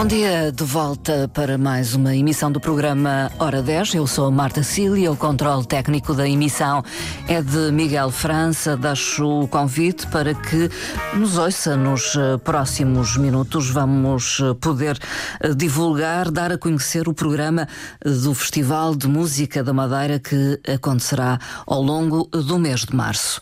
Bom dia, de volta para mais uma emissão do programa Hora 10. Eu sou Marta Cília, o controle técnico da emissão é de Miguel França. Deixo o convite para que nos ouça nos eh, próximos minutos. Vamos eh, poder eh, divulgar, dar a conhecer o programa do Festival de Música da Madeira que acontecerá ao longo do mês de março.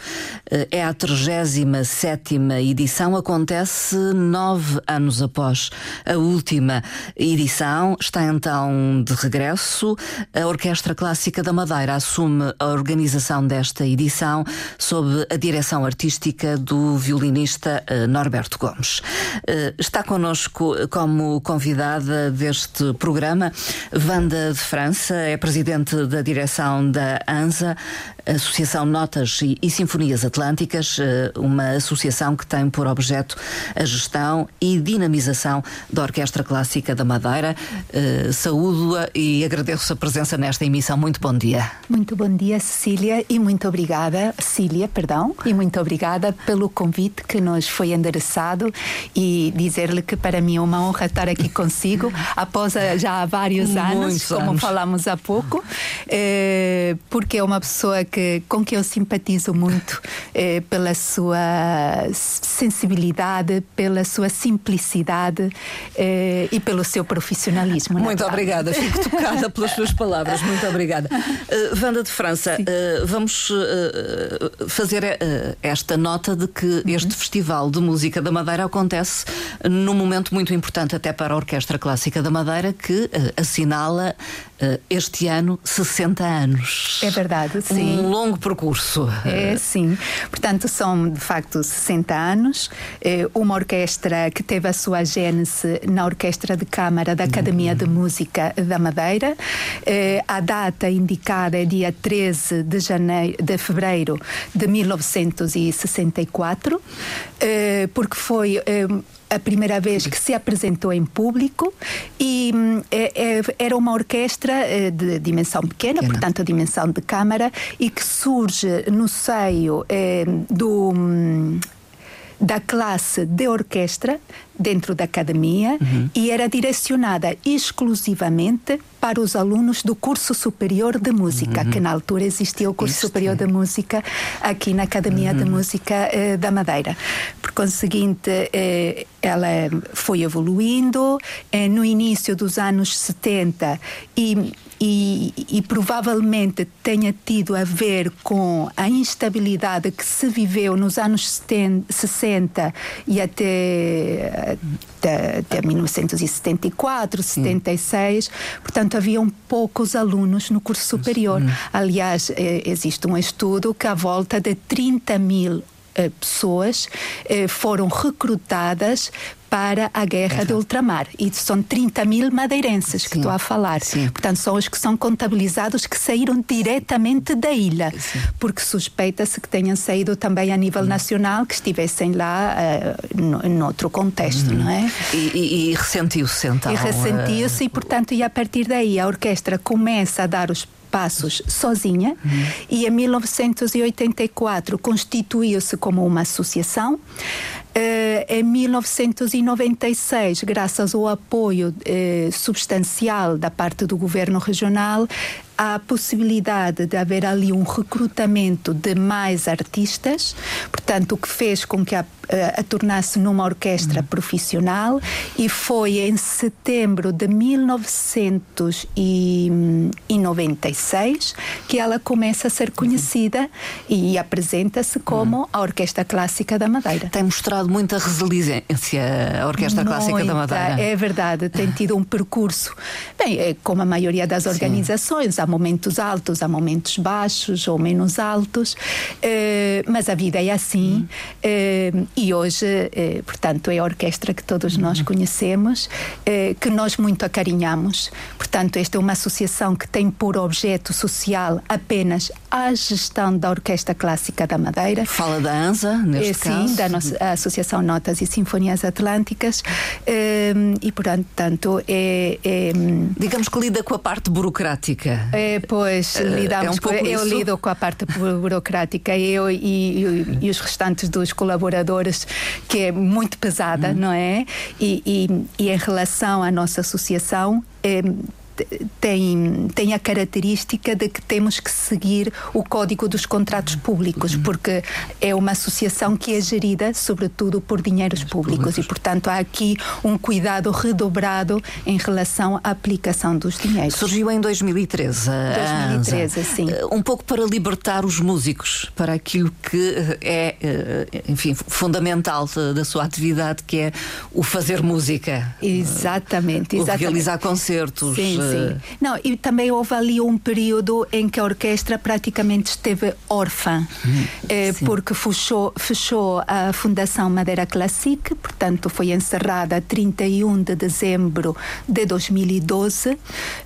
É a 37 edição, acontece nove anos após a última última edição. Está então de regresso. A Orquestra Clássica da Madeira assume a organização desta edição sob a direção artística do violinista eh, Norberto Gomes. Eh, está connosco como convidada deste programa Wanda de França, é presidente da direção da ANSA, Associação Notas e Sinfonias Atlânticas, eh, uma associação que tem por objeto a gestão e dinamização da Orquestra Clássica da Madeira. Uh, Saúdo-a e agradeço a presença nesta emissão. Muito bom dia. Muito bom dia, Cecília, e muito obrigada, Cecília, perdão, e muito obrigada pelo convite que nos foi endereçado e dizer-lhe que para mim é uma honra estar aqui consigo após já há vários anos, Muitos como anos. falamos há pouco, eh, porque é uma pessoa que, com quem eu simpatizo muito eh, pela sua sensibilidade, pela sua simplicidade eh, e pelo seu profissionalismo. Muito obrigada, fico tocada pelas suas palavras. Muito obrigada. Uh, Wanda de França, uh, vamos uh, fazer esta nota de que uhum. este Festival de Música da Madeira acontece num momento muito importante até para a Orquestra Clássica da Madeira, que assinala este ano 60 anos. É verdade, sim. Um longo percurso. É, sim. Portanto, são de facto 60 anos. Uma orquestra que teve a sua gênese na Orquestra de Câmara da Academia de Música da Madeira. Eh, a data indicada é dia 13 de, janeiro, de fevereiro de 1964, eh, porque foi eh, a primeira vez que se apresentou em público e é, é, era uma orquestra de dimensão pequena, pequena, portanto a dimensão de câmara, e que surge no seio do hum, da classe de orquestra dentro da academia uhum. e era direcionada exclusivamente para os alunos do curso superior de música, uhum. que na altura existia o curso superior de música aqui na Academia uhum. de Música eh, da Madeira. Por conseguinte, eh, ela foi evoluindo eh, no início dos anos 70 e e, e, provavelmente tenha tido a ver com a instabilidade que se viveu nos anos 70, 60 e até, até, até 1974, Sim. 76. Portanto, haviam poucos alunos no curso superior. Hum. Aliás, eh, existe um estudo que, à volta de 30 mil eh, pessoas eh, foram recrutadas para a guerra de ultramar. E são 30 mil madeirenses Sim. que estou a falar. Sim. Portanto, são os que são contabilizados que saíram diretamente da ilha, Sim. porque suspeita-se que tenham saído também a nível uhum. nacional, que estivessem lá uh, no, noutro contexto, uhum. não é? E, ressentiu-se então? E ressentiu-se, e portanto, e a partir daí a orquestra começa a dar os passos sozinha uhum. e em 1984 constituiu-se como uma associação. Uh, em 1996, graças ao apoio uh, substancial da parte do governo regional, há a possibilidade de haver ali um recrutamento de mais artistas, portanto, o que fez com que a, a, a tornasse numa orquestra uhum. profissional e foi em setembro de 1996 que ela começa a ser conhecida uhum. e apresenta-se como uhum. a Orquestra Clássica da Madeira. Tem mostrado muita resiliência a Orquestra muita, Clássica da Madeira. É verdade, tem tido um percurso, bem, é como a maioria das organizações, Sim momentos altos, há momentos baixos ou menos altos, eh, mas a vida é assim eh, e hoje, eh, portanto, é a orquestra que todos nós conhecemos, que nós muito acarinhamos. Portanto, esta é uma associação que tem por objeto social apenas a gestão da Orquestra Clássica da Madeira. Fala da ANSA, neste sim, caso. Sim, da nossa, Associação Notas e Sinfonias Atlânticas e, portanto, é, é... Digamos que lida com a parte burocrática É, pois, lidamos é um com, eu lido com a parte burocrática, eu e, e, e, os restantes dos colaboradores, que é muito pesada, hum. não é? E, e, e em relação à nossa associação, é, tem, tem a característica de que temos que seguir o Código dos Contratos Públicos, uhum. porque é uma associação que é gerida, sobretudo, por dinheiros públicos e, portanto, há aqui um cuidado redobrado em relação à aplicação dos dinheiros. Surgiu em 2013. 2013, sim. Eh, um pouco para libertar os músicos para aquilo que é, eh, enfim, fundamental da sua atividade, que é o fazer música. Exatamente, exatamente. O realizar concertos. Sim, Sim. Não, e também houve ali um período em que a orquestra praticamente esteve órfã, hum, eh, porque fechou, fechou a Fundação Madeira Classic, portanto foi encerrada a 31 de dezembro de 2012,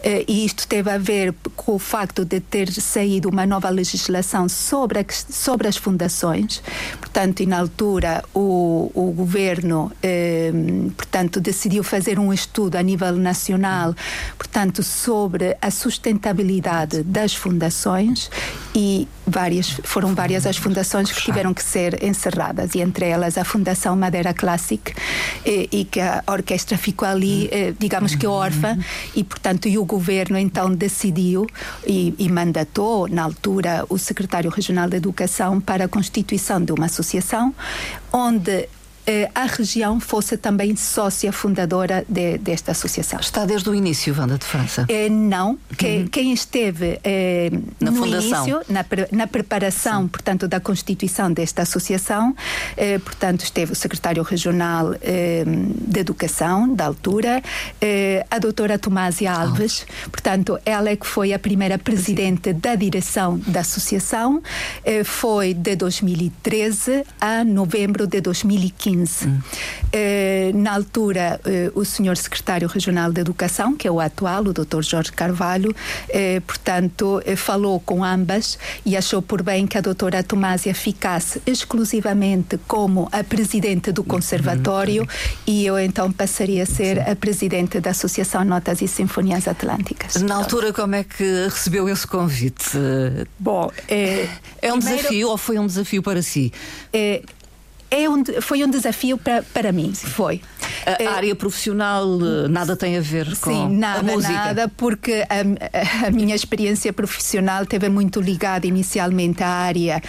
eh, e isto teve a ver com o facto de ter saído uma nova legislação sobre, a, sobre as fundações, portanto, e na altura o, o governo, eh, portanto, decidiu fazer um estudo a nível nacional, portanto, sobre a sustentabilidade das fundações e várias, foram várias as fundações que tiveram que ser encerradas e entre elas a Fundação Madeira Classic e, e que a orquestra ficou ali, eh, digamos que órfã e portanto e o governo então decidiu e, e mandatou na altura o secretário regional de Educação para a constituição de uma associação onde eh, a região fosse também sócia fundadora de, desta associação. Está desde o início, Wanda de França? Eh, não, que, uhum. quem esteve eh, na no fundação. início, na, na preparação, Sim. portanto, da constituição desta associação, eh, portanto, esteve o secretário regional eh, de Educação, da altura, eh, a doutora Tomásia Alves, oh. portanto, ela é que foi a primeira presidente da direção da associação, foi de 2013 a novembro de 2015. 2015. Hum. Uh, na altura, uh, o senhor secretário regional de Educação, que é o atual, o Dr. Jorge Carvalho, uh, portanto, falou com ambas e achou por bem que a doutora Tomásia ficasse exclusivamente como a presidente do conservatório uhum. e eu então passaria a ser a presidente da Associação Notas e Sinfonias Atlânticas. Na altura, como é que recebeu esse convite? Bom, é, é um primeiro, desafio ou foi um desafio para si? É, é um, foi um desafio para, para mim, foi. A, a área profissional eh, nada tem a ver com Sim, nada, a música? nada, porque a, a, minha experiência profissional teve muito ligada inicialmente à área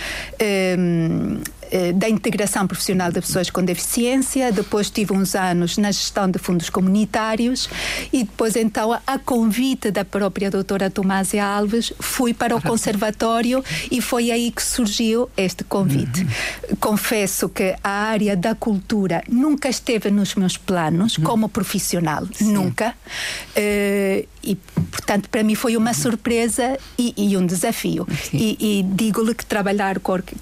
um, eh, da integração profissional de pessoas com deficiência, depois tive uns anos na gestão de fundos comunitários e depois então a convite da própria doutora Tomásia Alves fui para o conservatório e foi aí que surgiu este convite. Uhum. Confesso que a área da cultura nunca esteve nos meus planos uhum. como profissional, Sim. nunca. Uh, e portanto para mim foi uma surpresa e, e um desafio. E, e digo-lhe que trabalhar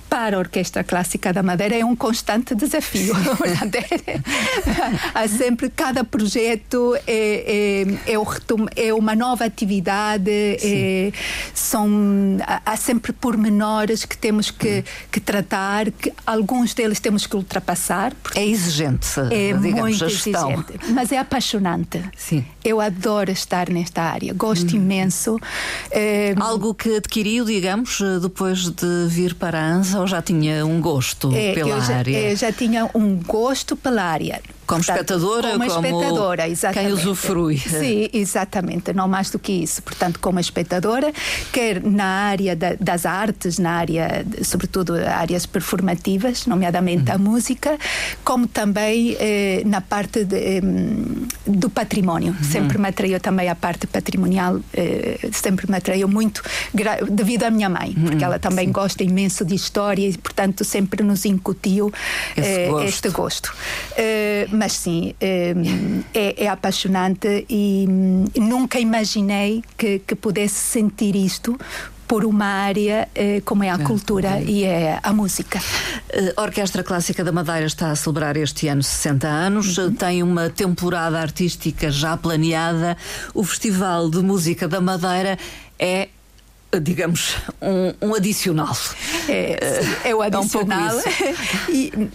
para a Orquestra Clássica da Madeira é um constante desafio. há sempre cada projeto é, é, é, é uma nova atividade, é, são, há sempre pormenores que temos que, que tratar, que alguns deles temos que ultrapassar. É exigente, é digamos, muito exigente, mas é apaixonante. Sim. Eu adoro estar neste nesta área. Gosto imenso. É... Algo que adquiriu, digamos, depois de vir para a ANSA ou já tinha um gosto é, pela já, área? Eu já tinha um gosto pela área. Como Portanto, espectadora, como, como espectadora, exatamente. quem usufrui. Sim, exatamente, não mais do que isso. Portanto, como espectadora, quer na área da, das artes, na área, sobretudo áreas performativas, nomeadamente uhum. a música, como também eh, na parte de, eh, do património. Uhum. Sempre me atraiu também a parte patrimonial, eh, sempre me atraiu muito devido à minha mãe, porque uhum. ela também Sim. gosta imenso de história e, portanto, sempre nos incutiu eh, gosto. este gosto eh, mas sim, hum, é, é apaixonante e hum, nunca imaginei que, que pudesse sentir isto por uma área eh, como é a cultura e é a música. A Orquestra Clássica da Madeira está a celebrar este ano 60 anos, uhum. tem uma temporada artística já planeada. O Festival de Música da Madeira é digamos, um, um adicional. É, é o adicional. É um e,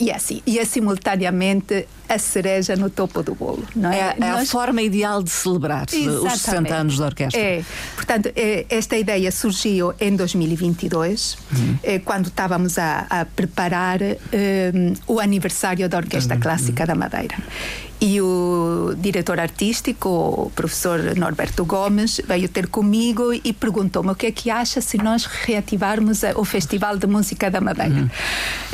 e é assim, e é simultaneamente a cereja no topo do bolo. Não é? É, é Nós... a forma ideal de celebrar Exatamente. os 60 anos da orquestra. É. Portanto, é, esta ideia surgiu em 2022, uhum. É, quando estávamos a, a preparar um, o aniversário da Orquestra uhum. Clássica da Madeira. E o diretor artístico, o professor Norberto Gomes, veio ter comigo e perguntou-me o que é que acha se nós reativarmos o Festival de Música da Madeira. Uhum.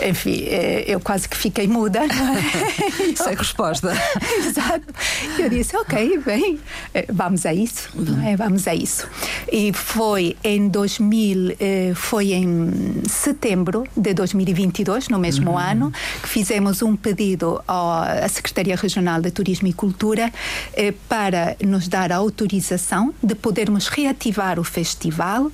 Enfim, eh, eu quase que fiquei muda. É? Sem resposta. Exato. Eu disse, ok, bem, eh, vamos a isso. É, vamos a isso. E foi em 2000, eh, foi em setembro de 2022, no mesmo uhum. ano, que fizemos um pedido à Secretaria Regional Nacional de Turismo e Cultura eh, para nos dar a autorização de podermos reativar o festival,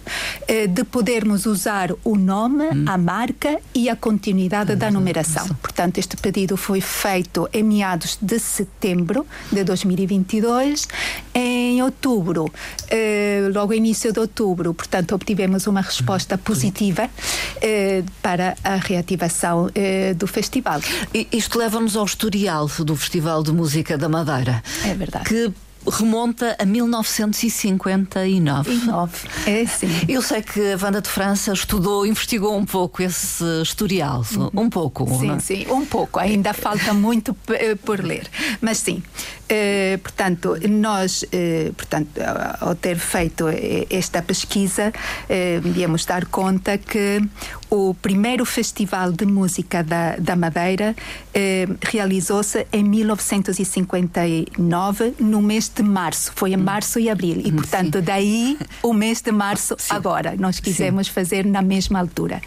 eh, de podermos usar o nome, hum. a marca e a continuidade da numeração. Portanto, este pedido foi feito em meados de setembro de 2022. Em outubro, eh, logo início de outubro, portanto, obtivemos uma resposta positiva eh, para a reativação eh, do festival. Isto leva-nos ao historial do Festival de de Música da Madeira. É verdade. Que remonta a 1959. É sim. Eu sei que a Wanda de França estudou, investigou um pouco esse historial, um pouco. Sim, é? sim, um pouco. Ainda falta muito eh, por ler, mas sim. Portanto, nós, portanto, ao ter feito esta pesquisa, uh, viemos dar conta que o primeiro festival de música da, da Madeira realizou-se em 1959, no mês de março. Foi em hum. março e abril. E, hum, portanto, Sim. daí o mês de março Sim. agora. Nós quisemos Sim. fazer na mesma altura.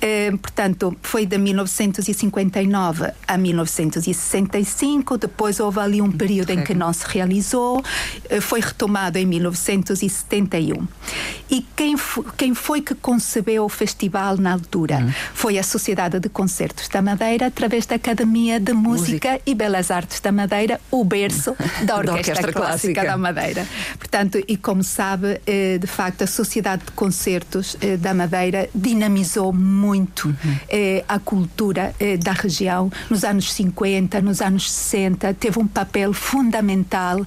Eh, portanto, foi de 1959 a 1965. Depois houve ali um período em que não se realizou. Eh, foi retomado em 1971. E quem, quem foi que concebeu o festival na altura? Hum. Foi a Sociedade de Concertos da Madeira, através da Academia de Música, Música. e Belas Artes da Madeira, o berço da Orquestra, da Orquestra Clássica. da Madeira. Portanto, e como sabe, eh, de facto, a Sociedade de Concertos eh, da Madeira dinamizou muito uhum. a cultura da região nos anos 50, nos anos 60, teve um papel fundamental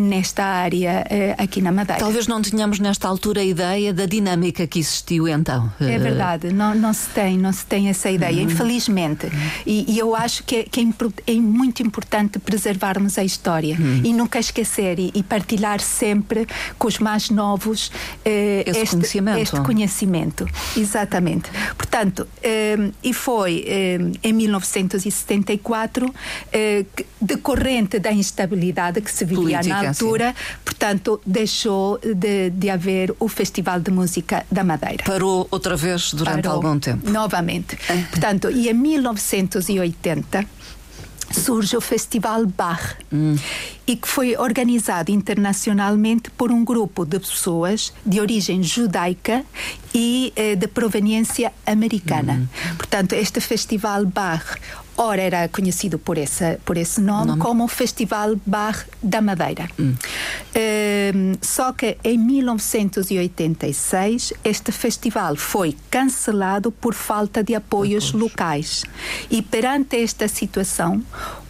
nesta área aqui na Madeira. Talvez não tenhamos nesta altura a ideia da dinâmica que existiu então. É verdade, não, não se tem, não se tem essa ideia, uhum. infelizmente. E, e, eu acho que, é, que é, é, muito importante preservarmos a história uhum. e nunca esquecer e, e, partilhar sempre com os mais novos eh, este, conhecimento. este conhecimento. Exatamente. Portanto, eh, e foi eh, em 1974, eh, decorrente da instabilidade que se vivia Política, na altura, sim. portanto, deixou de, de haver o Festival de Música da Madeira. Parou outra vez durante Parou algum tempo? Novamente. Portanto, e em 1980 surge o Festival Bach hum. e que foi organizado internacionalmente por um grupo de pessoas de origem judaica e eh, de proveniência americana. Hum. Portanto, este Festival Bach ora era conhecido por esse, por esse nome, nome? como o Festival Bar da Madeira. Hum. Uh, só que em 1986 este festival foi cancelado por falta de apoios locais. E perante esta situação,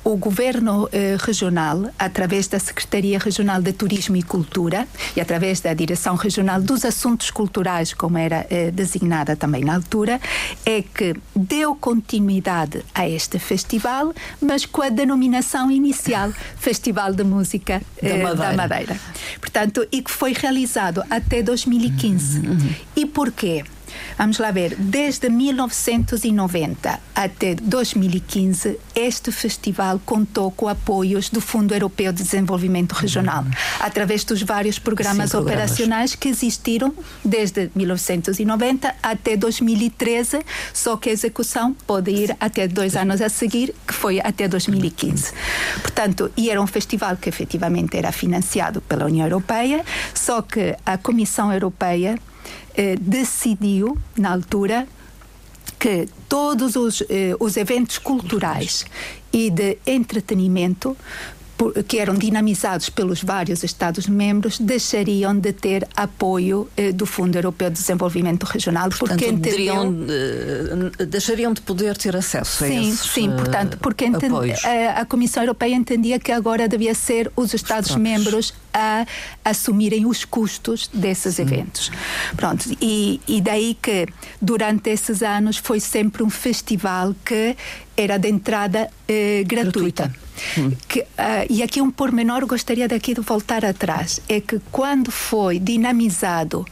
o governo eh, regional, através da Secretaria Regional de Turismo e Cultura e através da Direção Regional dos Assuntos Culturais, como era eh, designada também na altura, é que deu continuidade a este festival, mas com a denominação inicial Festival de Música eh, da, Madeira. da, Madeira. Portanto, e que foi realizado até 2015. Uhum. E porquê? Vamos lá ver, desde 1990 até 2015, este festival contou com apoios do Fundo Europeu de Desenvolvimento Regional, uhum. através dos vários programas, Sim, programas operacionais que existiram desde 1990 até 2013, só que a execução pode ir até dois anos a seguir, que foi até 2015. Portanto, e era um festival que efetivamente era financiado pela União Europeia, só que a Comissão Europeia eh, decidiu, na altura, que todos os, eh, os eventos culturais e de entretenimento que eram dinamizados pelos vários Estados-membros, deixariam de ter apoio eh, do Fundo Europeu de Desenvolvimento Regional. Portanto, porque entendeu... Eh, deixariam de poder ter acesso sim, a esses Sim, portanto, porque a, a, Comissão Europeia entendia que agora devia ser os Estados-membros a assumirem os custos desses sim. eventos. Pronto, e, e daí que durante esses anos foi sempre um festival que era de entrada eh, gratuita. gratuita. Que, uh, e aqui um pormenor gostaria daqui de voltar atrás. É que quando foi dinamizado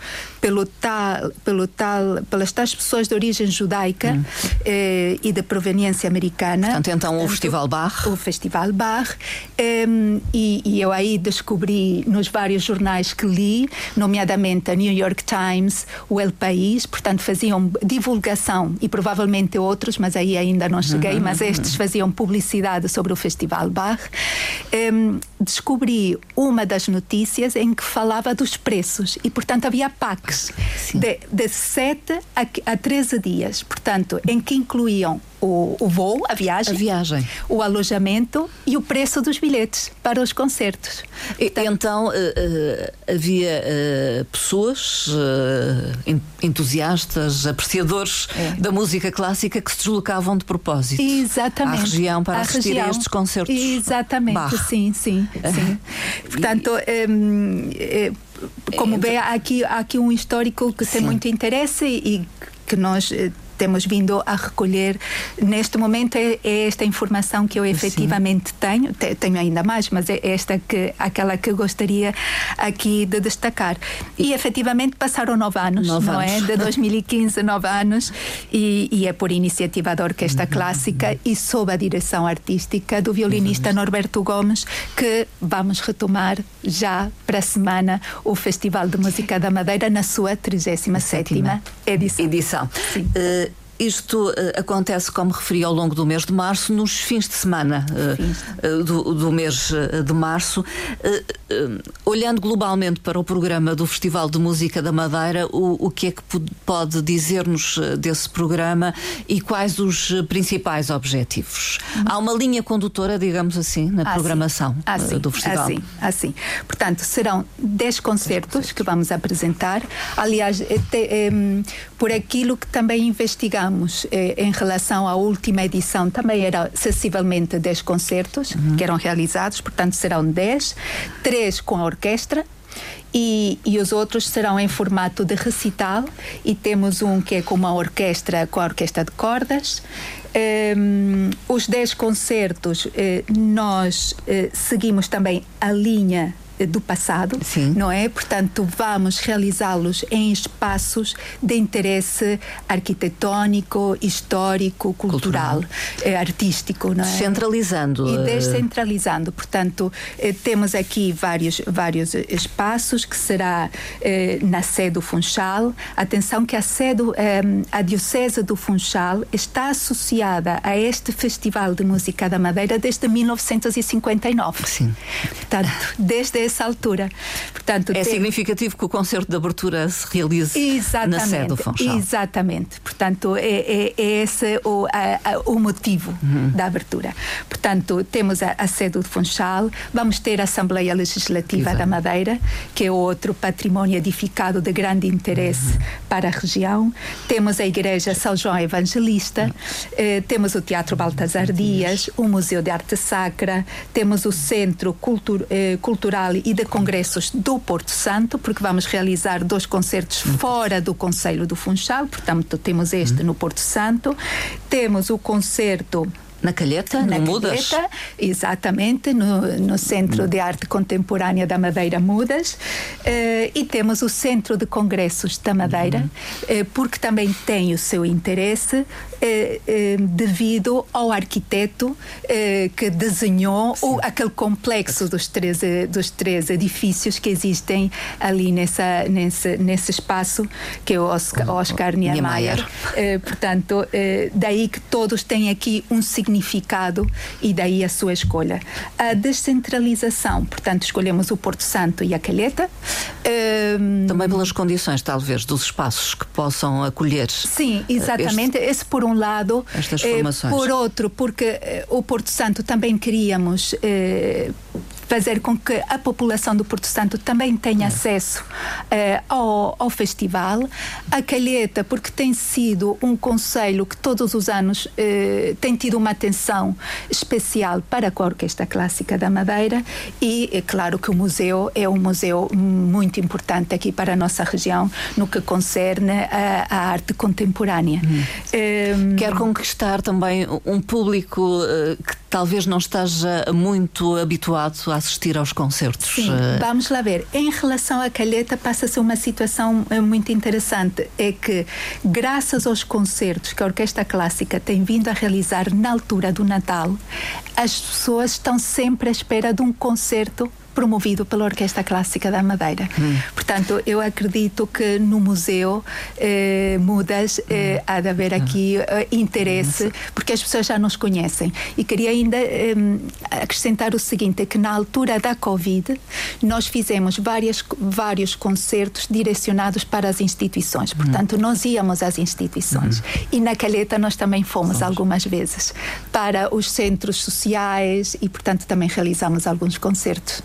pelo tal, pelo tal, pelas tais pessoas de origem judaica hum. eh, e de proveniência americana. Portanto, então o Festival Bar. O Festival Bar. Eh, e, e, eu aí descobri nos vários jornais que li, nomeadamente a New York Times, o El País, portanto faziam divulgação e provavelmente outros, mas aí ainda não cheguei, uhum. mas estes faziam publicidade sobre o Festival Bar. Eh, descobri uma das notícias em que falava dos preços e, portanto, havia PACs de, de 7 a, a 13 dias, portanto, em que incluíam o, o voo, a viagem, a viagem, o alojamento e o preço dos bilhetes para os concertos. E, então uh, uh, havia uh, pessoas entusiastas, apreciadores é. da música clássica que se deslocavam de propósito Exatamente. à região para à assistir região. a estes concertos. Exatamente, Bach. sim, sim, sim. Portanto, um, como vê, há aqui, há aqui um histórico que tem muito interesse e que nós eh, temos vindo a recolher neste momento é, é esta informação que eu efetivamente Sim. tenho, tenho ainda mais, mas é esta que aquela que gostaria aqui de destacar. E efetivamente passaram nove anos, nove não é? anos. é? De 2015, nove anos, e, e, é por iniciativa da Orquestra uhum. Clássica e sob a direção artística do violinista uhum. Norberto Gomes que vamos retomar já para a semana o Festival de Música da Madeira na sua 37 edição. edição. Sim. Isto uh, acontece, como referi, ao longo do mês de março, nos fins de semana uh, do, do, mês de março. Olhando globalmente para o programa do Festival de Música da Madeira, o, o que é que pode dizer-nos desse programa e quais os principais objetivos? Uhum. Há uma linha condutora, digamos assim, na ah, programação ah, sim. do festival? Assim, assim. Portanto, serão 10 concertos que vamos apresentar. Aliás, te, um, por aquilo que também investigamos eh, em relação à última edição, também era sensivelmente 10 concertos uhum. que eram realizados, portanto serão 10, 3 com a orquestra, e, e, os outros serão em formato de recital e temos um que é com uma orquestra, com a orquestra de cordas. Um, ehm, os 10 concertos, eh, nós eh, seguimos também a linha do passado, Sim. não é? Portanto, vamos realizá-los em espaços de interesse arquitetónico, histórico, cultural, cultural. Eh, artístico, não é? Centralizando. E eh, descentralizando. Portanto, eh, temos aqui vários, vários espaços que será eh, na sede do Funchal. Atenção que a sede, eh, a Diocese do Funchal está associada a este Festival de Música da Madeira desde 1959. Sim. Portanto, desde essa altura. Portanto, é tem... significativo que o concerto de abertura se realize Exatamente. na sede do Funchal. Exatamente. Portanto, é, é, é esse o, a, a, o motivo uhum. da abertura. Portanto, temos a, a, sede do Funchal, vamos ter a Assembleia Legislativa Exato. da Madeira, que é outro património edificado de grande interesse uhum. para a região. Temos a Igreja São João Evangelista, uhum. eh, temos o Teatro Baltasar Dias, o Museu de Arte Sacra, temos o Centro Cultur, eh, Cultural e de Congressos do Porto Santo, porque vamos realizar dois concertos fora do Conselho do Funchal, portanto temos este no Porto Santo. Temos o concerto na Calheta, na no Mudas? Calheta, exatamente, no, no Centro de Arte Contemporânea da Madeira Mudas. Uh, e temos o Centro de Congressos da Madeira, uhum. uh, porque também tem o seu interesse uh, devido ao arquiteto que desenhou o, aquele complexo dos três, dos três edifícios que existem ali nessa, nesse, nesse espaço, que é o Oscar, Oscar Niemeyer. portanto, daí que todos têm aqui um significado e daí a sua escolha. A descentralização, portanto, escolhemos o Porto Santo e a Calheta. Um, Também pelas condições, talvez, dos espaços que possam acolher. Sim, exatamente. Este, Esse por um lado. Estas formações. por outro, porque eh, o Porto Santo também queríamos eh, fazer com que a população do Porto Santo também tenha acesso uh, ao, ao, festival. A Calheta, porque tem sido um conselho que todos os anos uh, tem tido uma atenção especial para a Orquestra Clássica da Madeira e é claro que o museu é um museu muito importante aqui para a nossa região no que concerne a, a arte contemporânea. Hum. Um, ehm, Quer conquistar também um público uh, que talvez não esteja muito habituado a assistir aos concertos. Sim, eh, vamos lá ver. Em relação à Calheta, passa-se uma situação eh, muito interessante. É que, graças aos concertos que a Orquestra Clássica tem vindo a realizar na altura do Natal, as pessoas estão sempre à espera de um concerto promovido pela Orquestra Clássica da Madeira. Hum. Portanto, eu acredito que no museu eh, Mudas eh, hum. há de haver aqui eh, interesse, porque as pessoas já nos conhecem. E queria ainda acrescentar o seguinte: que na altura da Covid nós fizemos várias, vários concertos direcionados para as instituições. Hum. Portanto, hum. nós íamos às instituições. Hum. E na Calheta nós também fomos algumas vezes para os centros sociais e, portanto, também realizamos alguns concertos.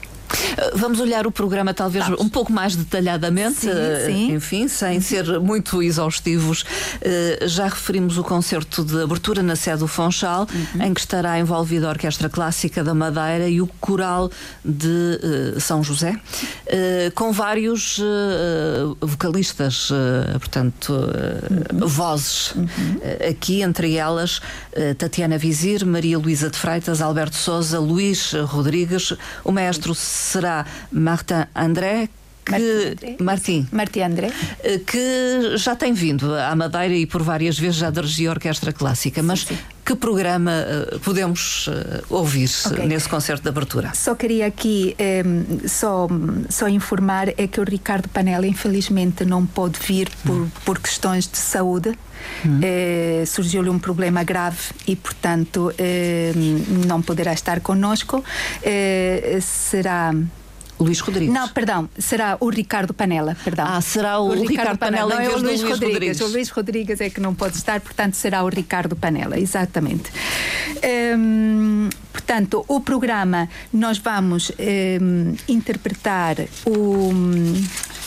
Vamos olhar o programa talvez Vamos. um pouco mais detalhadamente, sim, eh, sim. enfim, sem uhum. ser muito exaustivos. Eh, já referimos o concerto de abertura na sede do Fonchal, uhum. em que estará envolvida a Orquestra Clássica da Madeira e o Coral de eh, São José, com vários vocalistas, portanto, uhum. vozes. Uhum. Aqui, entre elas, Tatiana Vizir, Maria Luísa de Freitas, Alberto Souza, Luís Rodrigues, o maestro será Martin André, que Martim, Martim André eh, que já tem vindo à Madeira e por várias vezes já dirigiu orquestra clássica, mas sim, que programa uh, podemos uh, ouvir okay. nesse concerto de abertura? Só queria aqui um, só, só informar é que o Ricardo Panela infelizmente não pôde vir por, hum. por questões de saúde. Hum. surgiu-lhe um problema grave e, portanto, não poderá estar connosco. será Luís Rodrigues. Não, perdão, será o Ricardo Panela, perdão. Ah, será o, o Ricardo, Ricardo, Panela, Panela vez é o Luís, Luís Rodrigues. Rodrigues. O Luís Rodrigues é que não pode estar, portanto será o Ricardo Panela, exatamente. Hum, portanto, o programa nós vamos hum, interpretar o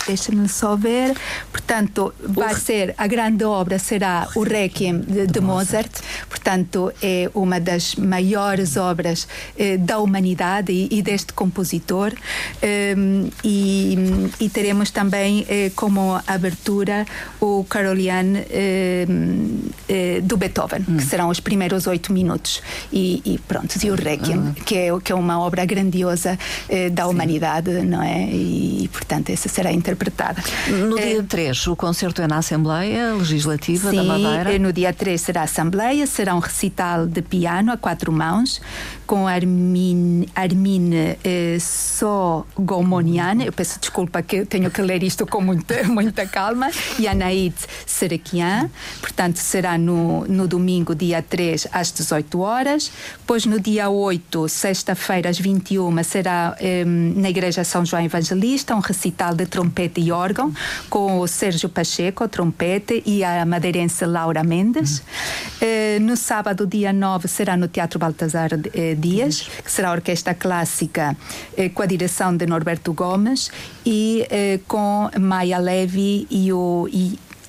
deixa-me só ver. Portanto, vai ser a grande obra será o Requiem de, de Mozart. Portanto, é uma das maiores obras eh, da humanidade e, e, deste compositor. Um, e, e, teremos também eh, como abertura o Carolian eh, do Beethoven, hum. que serão os primeiros oito minutos. E, e pronto, e o Requiem, hum. que, é, que é uma obra grandiosa eh, da Sim. humanidade, não é? E, portanto, essa será a interpretada. No dia 3, o concerto é na Assembleia Legislativa Sim, da Madeira? no dia 3 será a Assembleia, será um recital de piano a quatro mãos, com Armin, Armin eh, Gomonian, eu peço desculpa que tenho que ler isto com muita, muita calma, e Anaid Serakian, portanto será no, no domingo, dia 3, às 18 horas, depois no dia 8, sexta-feira, às 21, será eh, na Igreja São João Evangelista, um recital de trompete e órgão, com o Sérgio Pacheco, trompete, e a madeirense Laura Mendes. Eh, no sábado, dia 9, será no Teatro Baltazar eh, Dias, que será a Orquestra Clássica eh, com a direção de Norberto Gomes e eh, com Maia Levy e o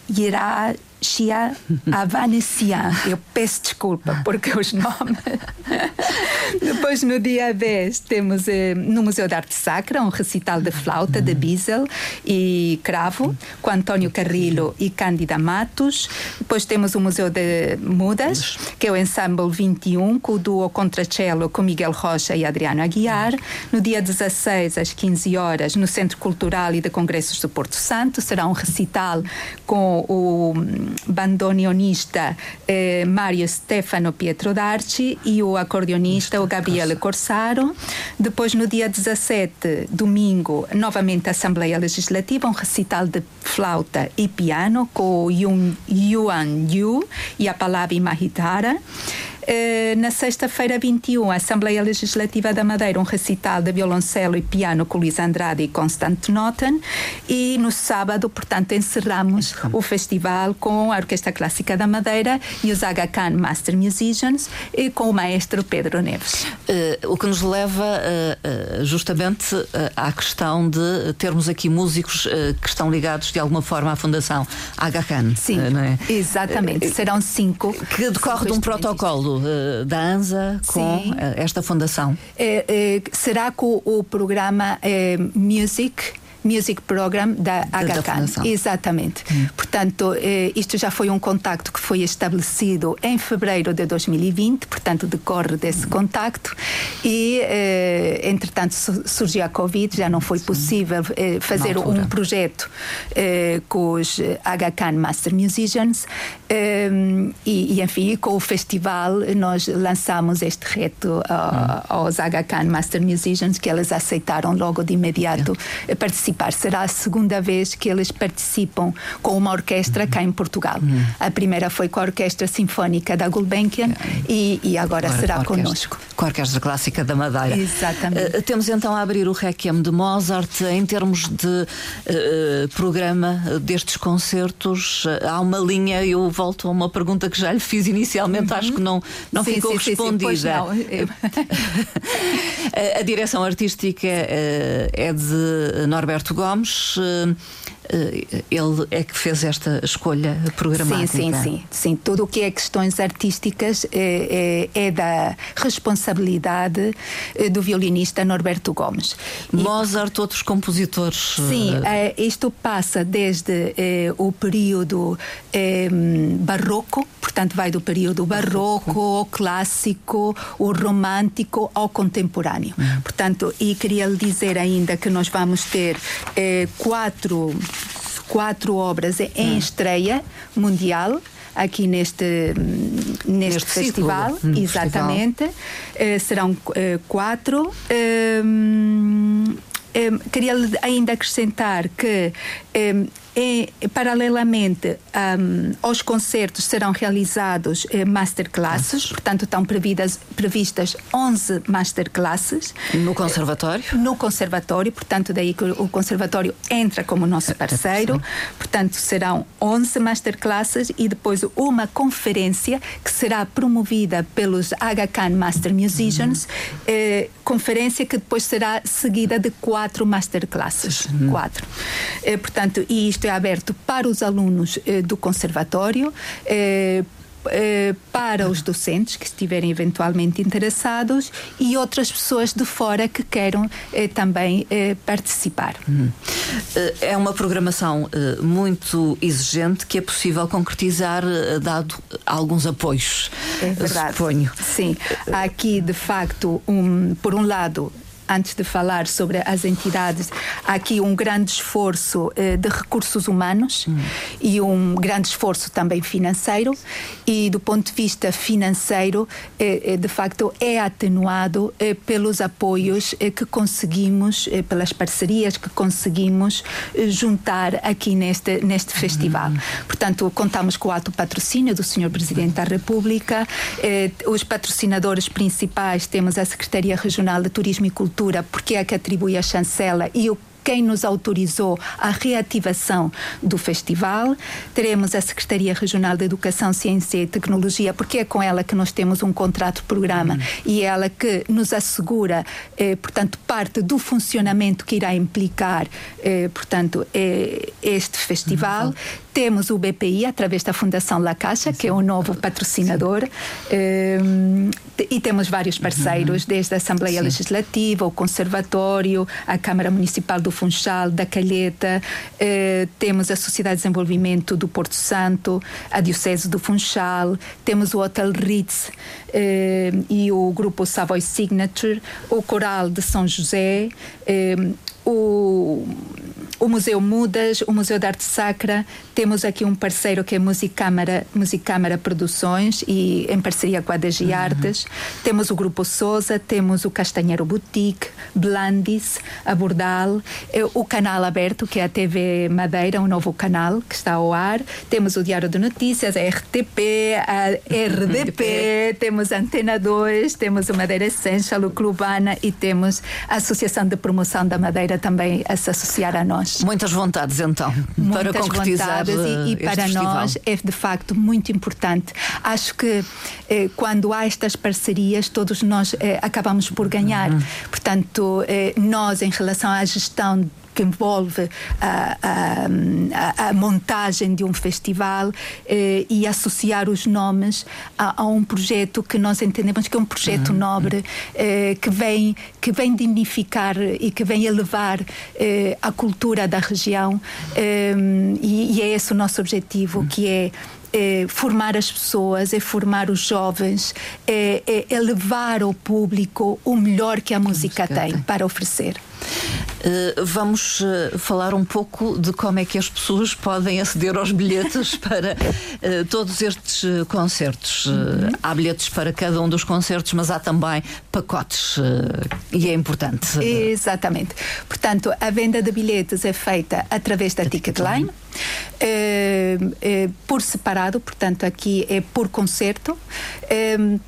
Ira Xia Avanesian. Eu peço desculpa porque os nomes. Depois, no dia 10, temos eh, no Museu de Arte Sacra um recital de flauta de Biesel e Cravo, com António Carrillo e Cândida Matos. Depois temos o Museu de Mudas, que é o Ensemble 21, com o duo Contracello com Miguel Rocha e Adriano Aguiar. No dia 16, às 15 horas, no Centro Cultural e de Congressos do Porto Santo, será um recital com o bandoneonista eh, Mário Stefano Pietro Darci e o acordeonista o Gabriele Corsaro. Depois, no dia 17, domingo, novamente a Assembleia Legislativa, um recital de flauta e piano com o Yuan Yu e a Palavra Mahitara. Uh, na sexta-feira 21, a Assembleia Legislativa da Madeira, um recital de violoncelo e piano com Luís Andrade e Constant Noten. E no sábado, portanto, encerramos o festival com a Orquestra Clássica da Madeira e os Aga Khan Master Musicians e com o maestro Pedro Neves. Uh, o que nos leva uh, justamente à questão de termos aqui músicos que estão ligados de alguma forma à Fundação Aga Khan. Sim, é? exatamente. Serão cinco. Que decorre de um protocolo da ANSA com Sim. esta fundação. É, é, será com o programa Music Music Program da HK. Exatamente. Hum. Portanto, eh, isto já foi um contacto que foi estabelecido em fevereiro de 2020, portanto, decorre desse hum. contacto e, eh, entretanto, surgiu a Covid, já não foi Sim. possível eh, fazer um projeto com os HK Master Musicians e, e, enfim, com o festival nós lançamos este reto hum. aos HK Master Musicians que eles aceitaram logo de imediato participar participar. Será a segunda vez que eles participam com uma orquestra cá em Portugal. Uhum. A primeira foi com a Orquestra Sinfónica da Gulbenkian e, e, agora, agora será connosco. Com a Orquestra Clássica da Madeira. Exatamente. Uh, temos então a abrir o Requiem de Mozart. Em termos de uh, programa destes concertos, uh, há uma linha, eu volto a uma pergunta que já lhe fiz inicialmente, uhum. acho que não, não sim, ficou sim, respondida. Sim, não. a direção artística é de Norberto Roberto Gomes, ele é que fez esta escolha programática. Sim, sim, sim. sim. Tudo o que é questões artísticas é, é, é da responsabilidade eh, do violinista Norberto Gomes. Mozart, e, outros compositores. Sim, isto passa desde o período barroco, portanto vai do período barroco, ao clássico, o romântico ao contemporâneo. Uhum. Portanto, e queria lhe dizer ainda que nós vamos ter eh, quatro, quatro obras em hum. estreia mundial aqui neste, neste, neste festival, ciclo, hum, exatamente. Festival. Uh, serão uh, quatro. Uh, queria ainda acrescentar que e, paralelamente um, aos concertos serão realizados eh, masterclasses, portanto estão previdas, previstas 11 masterclasses. No conservatório? No conservatório, portanto daí que o conservatório entra como nosso parceiro, portanto serão 11 masterclasses e depois uma conferência que será promovida pelos Aga Khan Master Musicians, uhum. eh, conferência que depois será seguida de quatro masterclasses, uhum. quatro. Eh, portanto, e isto é aberto para os alunos eh, do conservatório. Eh, eh, para os docentes que estiverem eventualmente interessados e outras pessoas de fora que queiram eh, também eh, participar. Hum. É uma programação muito exigente que é possível concretizar dado alguns apoios. É verdade. Suponho. Sim. Há aqui, de facto, um, por um lado, antes de falar sobre as entidades, há aqui um grande esforço eh, de recursos humanos hum. e um grande esforço também financeiro. E do ponto de vista financeiro, eh, eh de facto, é atenuado eh, pelos apoios eh, que conseguimos, eh, pelas parcerias que conseguimos juntar aqui neste, neste festival. Hum. Portanto, contamos com o alto patrocínio do Sr. Presidente da República. os patrocinadores principais temos a Secretaria Regional de Turismo e Cultura Cultura, porque é que atribui a chancela e o quem nos autorizou a reativação do festival. Teremos a Secretaria Regional de Educação, Ciência e Tecnologia, porque é com ela que nós temos um contrato-programa uhum. e é ela que nos assegura, eh, portanto, parte do funcionamento que irá implicar, eh, portanto, eh, este festival. Uhum. Temos o BPI, através da Fundação La Caixa, que é o novo patrocinador, um, e temos vários parceiros, uhum. desde a Assembleia Sim. Legislativa, o Conservatório, a Câmara Municipal do Funchal, da Calheta, uh, temos a Sociedade de Desenvolvimento do Porto Santo, a Diocese do Funchal, temos o Hotel Ritz uh, e o grupo Savoy Signature, o Coral de São José, o o Museu Mudas, o Museu de Arte Sacra, temos aqui um parceiro que é Musicâmara, Musicâmara Produções e em parceria com a DG uhum. Artes. Temos o Grupo Souza, temos o Castanheiro Boutique, Blandis, a Bordal, eh, o canal aberto, que é a TV Madeira, um novo canal que está ao ar. Temos o Diário de Notícias, a RTP, a RDP, temos a Antena 2, temos o Madeira Essential, o Clubana e temos a Associação de Promoção da Madeira também a se associar a nós. Muitas vontades então Muitas para concretizar e, e para festival. nós é de facto muito importante. Acho que eh, quando há estas parcerias todos nós eh, acabamos por ganhar. Uhum. Portanto, eh, nós em relação à gestão que envolve a, a, a, montagem de um festival eh, e associar os nomes a, a, um projeto que nós entendemos que é um projeto uhum. nobre eh, que vem que vem dignificar e que vem elevar eh, a cultura da região eh, e, e, é esse o nosso objetivo uhum. que é é formar as pessoas, é formar os jovens, é, é, é levar ao público o melhor que a música, a música tem, tem para oferecer. Uh, vamos uh, falar um pouco de como é que as pessoas podem aceder aos bilhetes para uh, todos estes concertos. Uhum. Há bilhetes para cada um dos concertos, mas há também pacotes e é importante. Exatamente. Portanto, a venda de bilhetes é feita através da Ticketline. por separado, portanto, aqui é por concerto.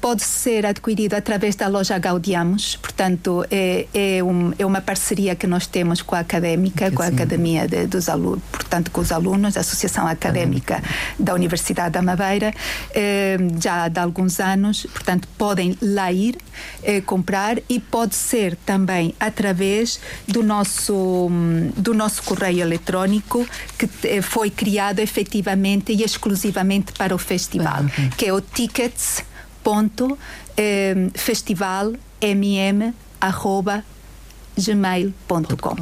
pode ser adquirido através da loja Gaudiamos, portanto, é, é, um, é uma parceria parceria que nós temos com a académica, com a academia de, dos alunos, portanto com os alunos, a Associação Académica da Universidade da Madeira, eh, já há alguns anos, portanto podem lá ir eh, comprar e pode ser também através do nosso do nosso correio eletrónico que eh, foi criado efetivamente e exclusivamente para o festival, uhum. que é o tickets.festivalmm gmail.com.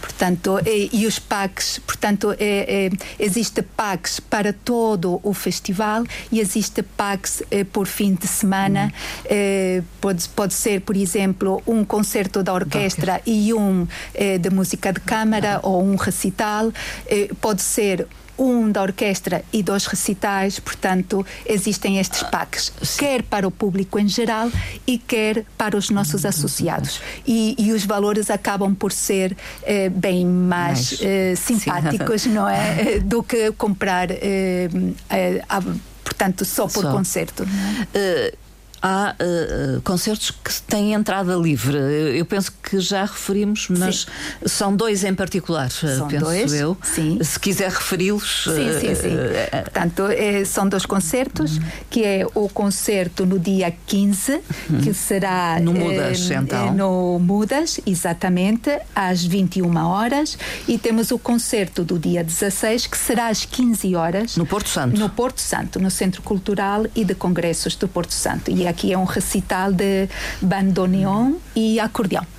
Portanto, e, e, os packs, portanto, é, é, existe packs para todo o festival e existe packs é, por fim de semana. Uhum. pode, pode ser, por exemplo, um concerto da orquestra e um é, de música de câmara uhum. ou um recital. É, pode ser um da orquestra e dois recitais, portanto, existem estes packs, quer para o público em geral e quer para os nossos associados. E, e os valores acabam por ser eh, bem mais, eh, simpáticos, sim. não é? Do que comprar, eh, eh portanto, só por só. concerto. Uh, há uh, concertos que têm entrada livre. Eu penso que já referimos, mas sim. são dois em particular, são penso dois, eu. Sim. Se quiser referi-los. Sim, sim, sim. Uh, Portanto, é, são dois concertos, que é o concerto no dia 15, uhum. que será no Mudas, então. No Mudas, exatamente, às 21 horas, e temos o concerto do dia 16, que será às 15 horas. No Porto Santo. No Porto Santo, no Centro Cultural e de Congressos do Porto Santo. E aqui é um recital de bandoneon e acordeão.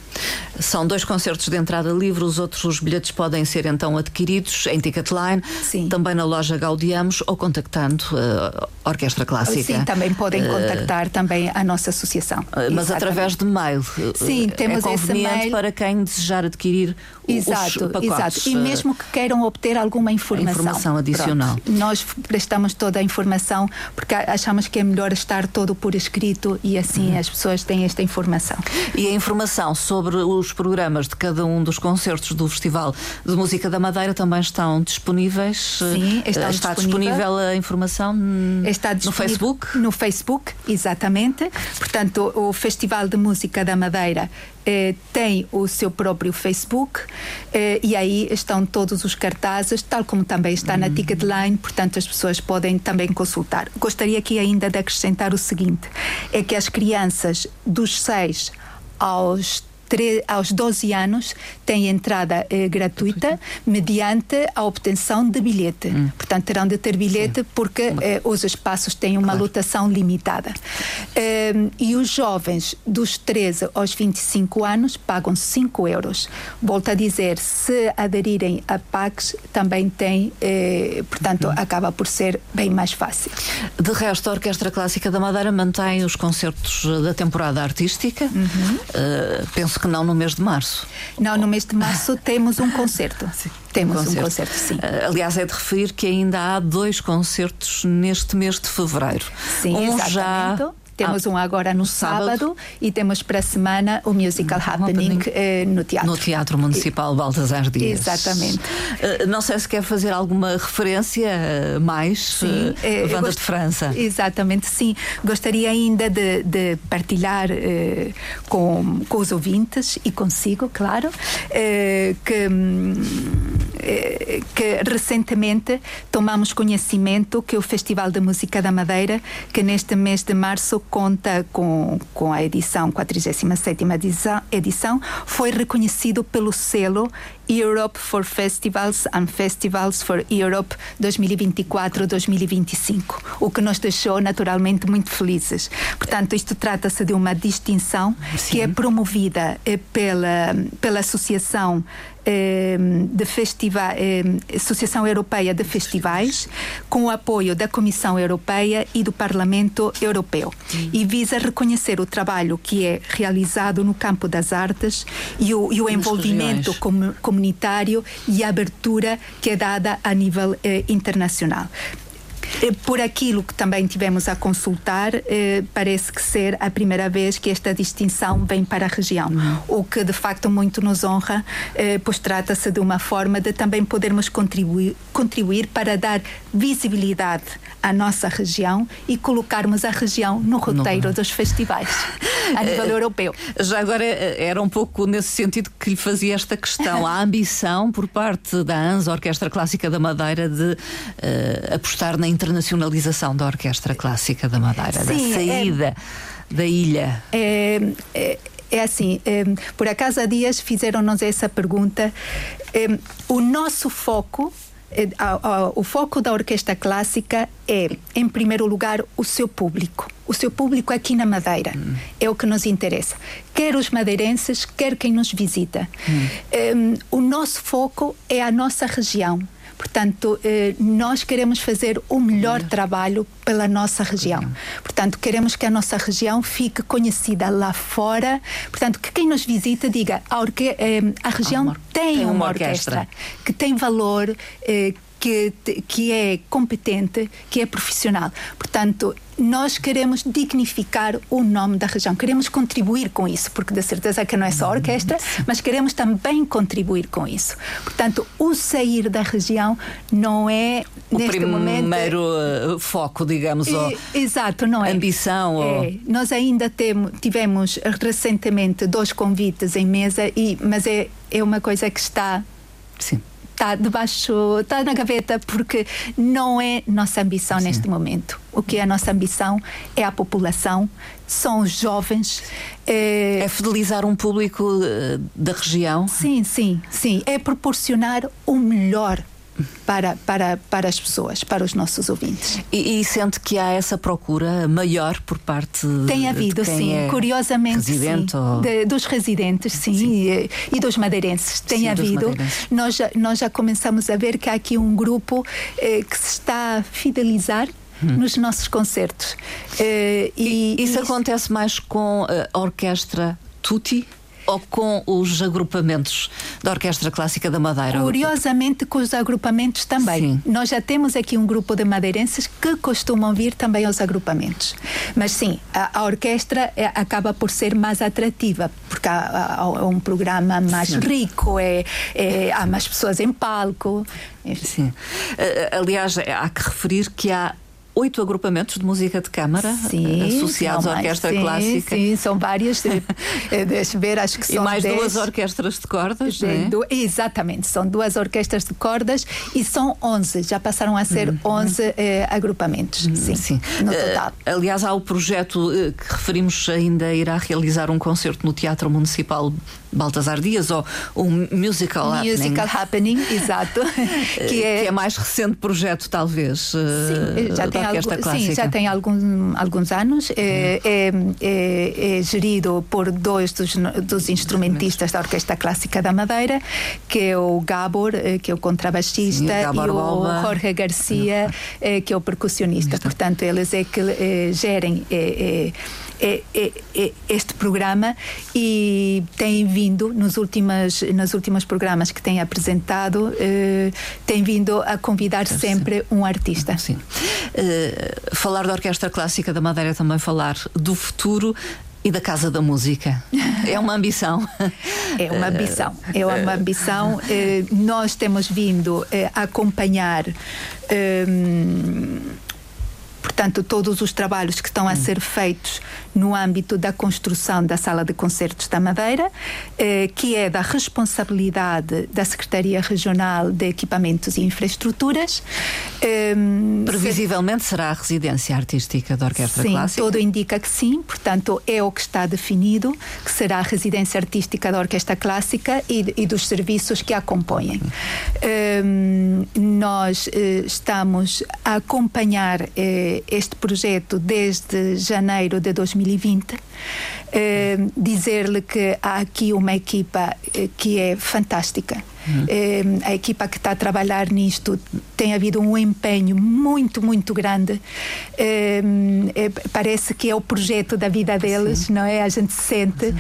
São dois concertos de entrada livre, os outros os bilhetes podem ser então adquiridos em Ticketline, Sim. também na loja Gaudiamos ou contactando uh, a Orquestra Clássica. Sim, também podem uh, contactar também a nossa associação. Uh, mas através de mail. Sim, temos é conveniente esse mail. para quem desejar adquirir exato, os pacotes. Exato. E mesmo que queiram obter alguma informação. Informação adicional. Pronto, nós prestamos toda a informação porque achamos que é melhor estar todo por escrito e assim uhum. as pessoas têm esta informação. E a informação sobre os os programas de cada um dos concertos do Festival de Música da Madeira também estão disponíveis? Sim, está, eh, está disponível. disponível a informação está no Facebook? No Facebook, exatamente. Portanto, o Festival de Música da Madeira eh, tem o seu próprio Facebook eh, e aí estão todos os cartazes, tal como também está uhum. na Ticketline, portanto as pessoas podem também consultar. Gostaria aqui ainda de acrescentar o seguinte: é que as crianças dos 6 aos aos 12 anos têm entrada eh, gratuita mediante a obtenção de bilhete. Hum. Portanto, terão de ter bilhete Sim. porque eh, os espaços têm uma claro. lotação limitada. Eh, e os jovens dos 13 aos 25 anos pagam 5 euros. Volto a dizer, se aderirem a PACs, também tem, eh, portanto, hum. acaba por ser bem mais fácil. De resto, a Orquestra Clássica da Madeira mantém os concertos da temporada artística. Uhum. penso Penso que não no mês de março. Não, no mês de março temos um concerto. Sim, temos um concerto. um concerto, sim. Aliás, é de referir que ainda há dois concertos neste mês de fevereiro. Sim, um exatamente. já temos ah, um agora no sábado. sábado. e temos para a semana o Musical hum, Happening eh, no teatro. No Teatro Municipal Baltasar Dias. Exatamente. Uh, não sei se quer fazer alguma referência uh, mais. Sim. Uh, gost... de França. Exatamente, sim. Gostaria ainda de, de partilhar com, com os ouvintes e consigo, claro, que, hum, que recentemente tomamos conhecimento que o Festival de Música da Madeira, que neste mês de março conta com, com a edição, 47 edição, edição, foi reconhecido pelo selo Europe for Festivals and Festivals for Europe 2024-2025, o que nos deixou naturalmente muito felizes. Portanto, isto trata-se de uma distinção Sim. que é promovida eh, pela, pela Associação de Festival, eh, Associação Europeia de Festivais, com o apoio da Comissão Europeia e do Parlamento Europeu, e visa reconhecer o trabalho que é realizado no campo das artes e o, e o envolvimento com, com comunitário e a abertura que é dada a nível eh, internacional. Eh, por aquilo que também tivemos a consultar, eh, parece que ser a primeira vez que esta distinção vem para a região, uhum. o que de facto muito nos honra, eh, pois trata-se de uma forma de também podermos contribuir, contribuir para dar visibilidade à nossa região e colocarmos a região no roteiro dos festivais a nível europeu. Já agora era um pouco nesse sentido que lhe fazia esta questão, a ambição por parte da ANS, Orquestra Clássica da Madeira, de uh, apostar na internacionalização da Orquestra Clássica da Madeira, Sim, da é- saída é, da ilha. É, é, é assim, é, por acaso há dias fizeram-nos essa pergunta. É, o nosso foco o foco da orquestra clássica é, em primeiro lugar, o seu público. O seu público aqui na Madeira hum. é o que nos interessa. Quer os madeirenses, quer quem nos visita. Hum. Um, o nosso foco é a nossa região. Portanto, eh, nós queremos fazer o melhor trabalho pela nossa região. Portanto, queremos que a nossa região fique conhecida lá fora. Portanto, que quem nos visita diga a, orque eh, a região tem, tem, uma orquestra, orquestra que tem valor, eh, que, que é competente, que é profissional. Portanto, nós queremos dignificar o nome da região, queremos contribuir com isso, porque de certeza que não é só a orquestra, mas queremos também contribuir com isso. Portanto, o sair da região não é o momento primeiro uh, foco, digamos, ou exato, não é? Ambição. É. Ou... Nós ainda temos, tivemos recentemente dois convites em mesa e, mas é é uma coisa que está Sim está debaixo, está na gaveta, porque não é nossa ambição Sim. neste momento. O que é a nossa ambição é a população, são os jovens. É, é fidelizar um público eh, da região? Sim, sim, sim. É proporcionar o melhor para, para, para as pessoas, para os nossos ouvintes. E, e sente que há essa procura maior por parte Tem havido, sim, é curiosamente residente sim. Ou... De, dos residentes, sim, sim. E, e, dos madeirenses. Tem sim, havido. Nós já, nós já começamos a ver que há aqui um grupo eh, que se está a fidelizar Hum. nos nossos concertos. Uh, e, e, isso acontece mais com a orquestra Tutti? Ou com os agrupamentos da Orquestra Clássica da Madeira? Curiosamente, com os agrupamentos também. Sim. Nós já temos aqui um grupo de madeirenses que costumam vir também aos agrupamentos. Mas sim, a, a orquestra é, acaba por ser mais atrativa, porque há, há um programa mais sim. rico, é, é, há mais pessoas em palco. Sim. Aliás, há que referir que há oito agrupamentos de música de câmara sim, associados à orquestra sim, clássica. Sim, são várias. Eh, deixa ver, acho que são. E mais dez. duas orquestras de cordas. De, é? do, exatamente, são duas orquestras de cordas e são onze, já passaram a ser uhum. onze eh, agrupamentos. Uhum. Sim, sim, no eh, total. Uh, aliás, há o projeto que referimos ainda irá realizar um concerto no Teatro Municipal Baltasar Dias ou um musical, musical happening. happening exato. Que é... que é mais recente projeto talvez sim, já tem algu... sim já tem algum, alguns anos. É, é, é, é, gerido por dois dos, dos instrumentistas da Orquestra Clássica da Madeira que é o Gabor eh, que é o contrabaixista sim, o e o Jorge Garcia eh, que é o percussionista. Portanto eles é que eh, gerem este programa e tem vindo nos últimos nos últimos programas que tem apresentado uh, tem vindo a convidar Sim. sempre um artista. Sim. Uh, falar da Orquestra Clássica da Madeira é também falar do futuro e da Casa da Música. É uma ambição. É uma ambição. É uma ambição. Eh, nós temos vindo eh, a acompanhar. Ehm, portanto, todos os trabalhos que estão a hum. ser feitos no âmbito da construção da Sala de Concertos da Madeira, eh, que é da responsabilidade da Secretaria Regional de Equipamentos e Infraestruturas. Eh, Previsivelmente será a residência artística da Orquestra sim, Clássica? Sim, tudo indica que sim, portanto, é o que está definido, que será a residência artística da Orquestra Clássica e, e dos serviços que a compõem. Eh, nós eh, estamos a acompanhar eh, este projeto desde janeiro de 2020 2020. Eh, dizer-lhe que há aqui uma equipa eh, que é fantástica. Uhum. Eh, a equipa que está a trabalhar nisto tem havido um empenho muito, muito grande. parece que é o projeto da vida deles, Sim. não é? A gente sente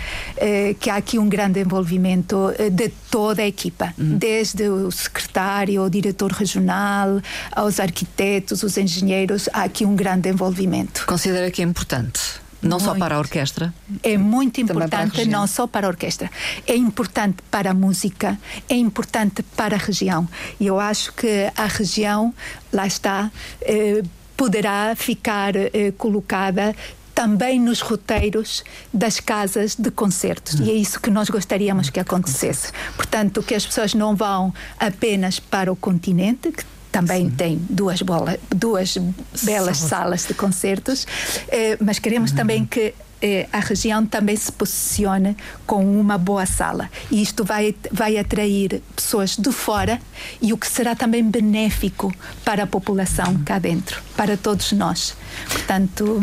que há aqui um grande envolvimento de toda a equipa, uhum. desde o secretário, o diretor regional, aos arquitetos, os engenheiros, há aqui um grande envolvimento. Considera que é importante? Não muito. só para a orquestra? É muito importante, não só para a orquestra. É importante para a música, é importante para a região. E eu acho que a região, lá está, eh, poderá ficar eh, colocada também nos roteiros das casas de concertos. Hum. E é isso que nós gostaríamos que acontecesse. Portanto, que as pessoas não vão apenas para o continente, que também Sim. tem duas, bola, duas belas salas de concertos, eh, mas queremos uhum. também que eh, a região também se posicione com uma boa sala. E isto vai, vai atrair pessoas de fora e o que será também benéfico para a população uhum. cá dentro, para todos nós. Portanto,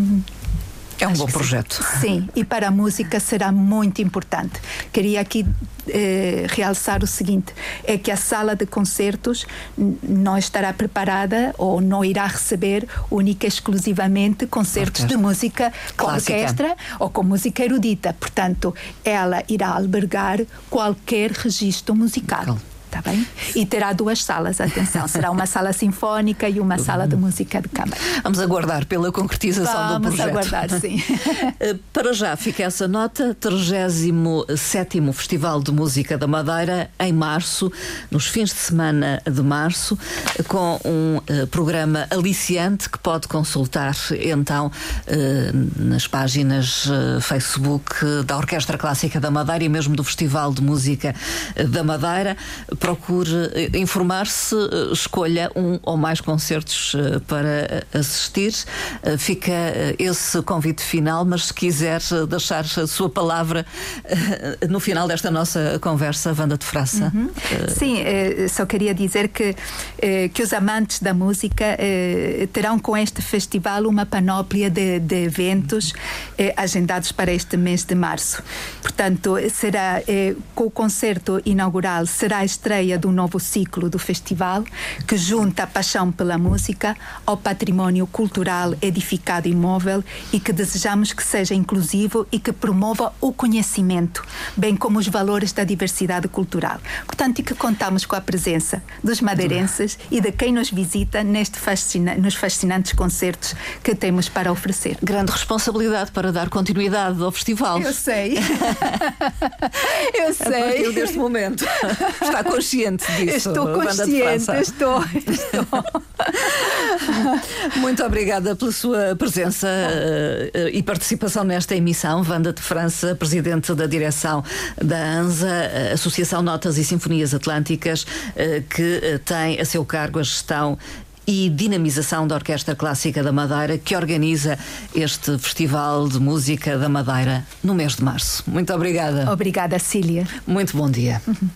é um bom projeto. Sim. sim, e para a música será muito importante. Queria aqui eh, realçar o seguinte: é que a sala de concertos não estará preparada ou não irá receber única e exclusivamente concertos orquestra. de música com Clássica. orquestra ou com música erudita. Portanto, ela irá albergar qualquer registro musical. Está bem? E terá duas salas, atenção. Será uma sala sinfónica e uma sala de música de câmara. Vamos aguardar pela concretização Vamos do projeto. Vamos aguardar, sim. Eh, para já fica essa nota, 37 Festival de Música da Madeira, em março, nos fins de semana de março, com um uh, programa aliciante que pode consultar então uh, nas páginas uh, Facebook da Orquestra Clássica da Madeira e mesmo do Festival de Música da Madeira procure eh, informar-se, eh, escolha um ou mais concertos eh, para assistir. Fica esse convite final, mas se quiser deixar a sua palavra no final desta nossa conversa, Wanda de França. Uhum. Sim, só queria dizer que, que os amantes da música terão com este festival uma panóplia de, de eventos agendados para este mês de março. Portanto, será com o concerto inaugural será a estreia do novo ciclo do festival, que junta a paixão pela música ao património cultural edificado imóvel e que desejamos que seja inclusivo e que promova o conhecimento, bem como os valores da diversidade cultural. Portanto, e que contamos com a presença dos madeirenses e de quem nos visita neste fascina nos fascinantes concertos que temos para oferecer. Grande responsabilidade para dar continuidade ao festival. Eu sei. Eu sei. A partir deste momento. Está com consciente disso. Estou consciente, estou, estou. Muito obrigada pela sua presença uh, e participação nesta emissão. Wanda de França, presidente da direção da ANSA, Associação Notas e Sinfonias Atlânticas, uh, que tem a seu cargo a gestão e dinamização da Orquestra Clássica da Madeira, que organiza este Festival de Música da Madeira no mês de março. Muito obrigada. Obrigada, Cília. Muito bom dia. Uhum.